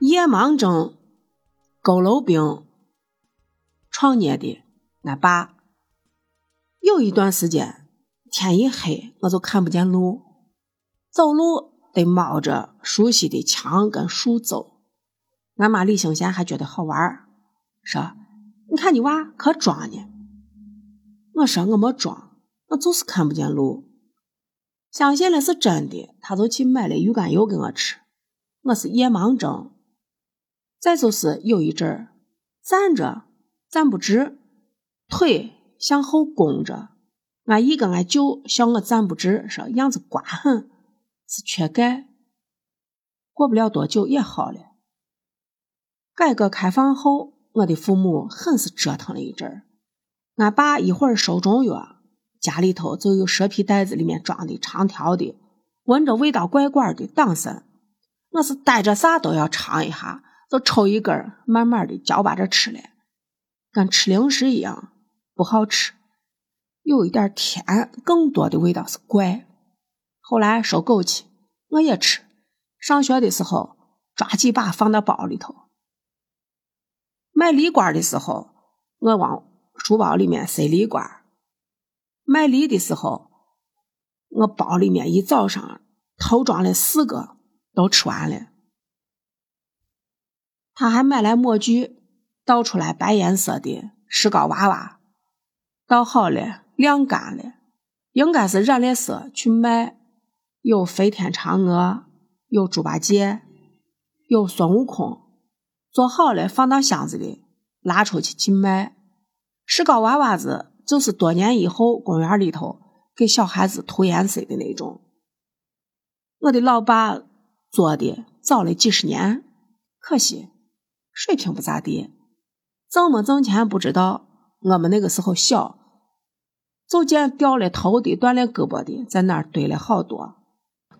夜盲症、佝偻病、创业的俺爸，有一段时间天一黑我就看不见路，走路得冒着熟悉的墙跟树走。俺妈李兴贤还觉得好玩说：“你看你娃可装呢。”我说：“我没装，我就是看不见路。”相信了是真的，他就去买了鱼肝油给我吃。我是夜盲症，再就是有一阵儿站着站不直，腿向后弓着。俺姨跟俺舅笑我站不直，说样子瓜很，是缺钙。过不了多久也好了。改革开放后，我的父母很是折腾了一阵儿。俺爸一会儿收中药。家里头就有蛇皮袋子，里面装的长条的，闻着味道怪怪的党参。我是带着啥都要尝一下，就抽一根，慢慢的嚼巴着吃了，跟吃零食一样，不好吃，有一点甜，更多的味道是怪。后来收枸杞，我也吃。上学的时候抓几把放到包里头。卖梨瓜的时候，我往书包里面塞梨瓜。卖梨的时候，我包里面一早上偷装了四个，都吃完了。他还买来模具，倒出来白颜色的石膏娃娃，倒好了晾干了，应该是染了色去卖。有飞天嫦娥，有猪八戒，有孙悟空，做好了放到箱子里，拉出去去卖。石膏娃娃子。就是多年以后，公园里头给小孩子涂颜色的那种。我的老爸做的早了几十年，可惜水平不咋地，挣没挣钱不知道。我们那个时候小，就见掉了头的、断了胳膊的在那儿堆了好多。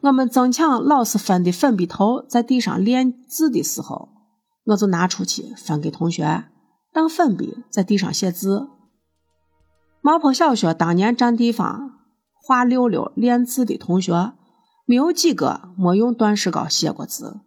我们争抢老师分的粉笔头，在地上练字的时候，我就拿出去分给同学当粉笔，在地上写字。毛坡小学当年占地方画溜溜练字的同学，没有几个没用断石膏写过字。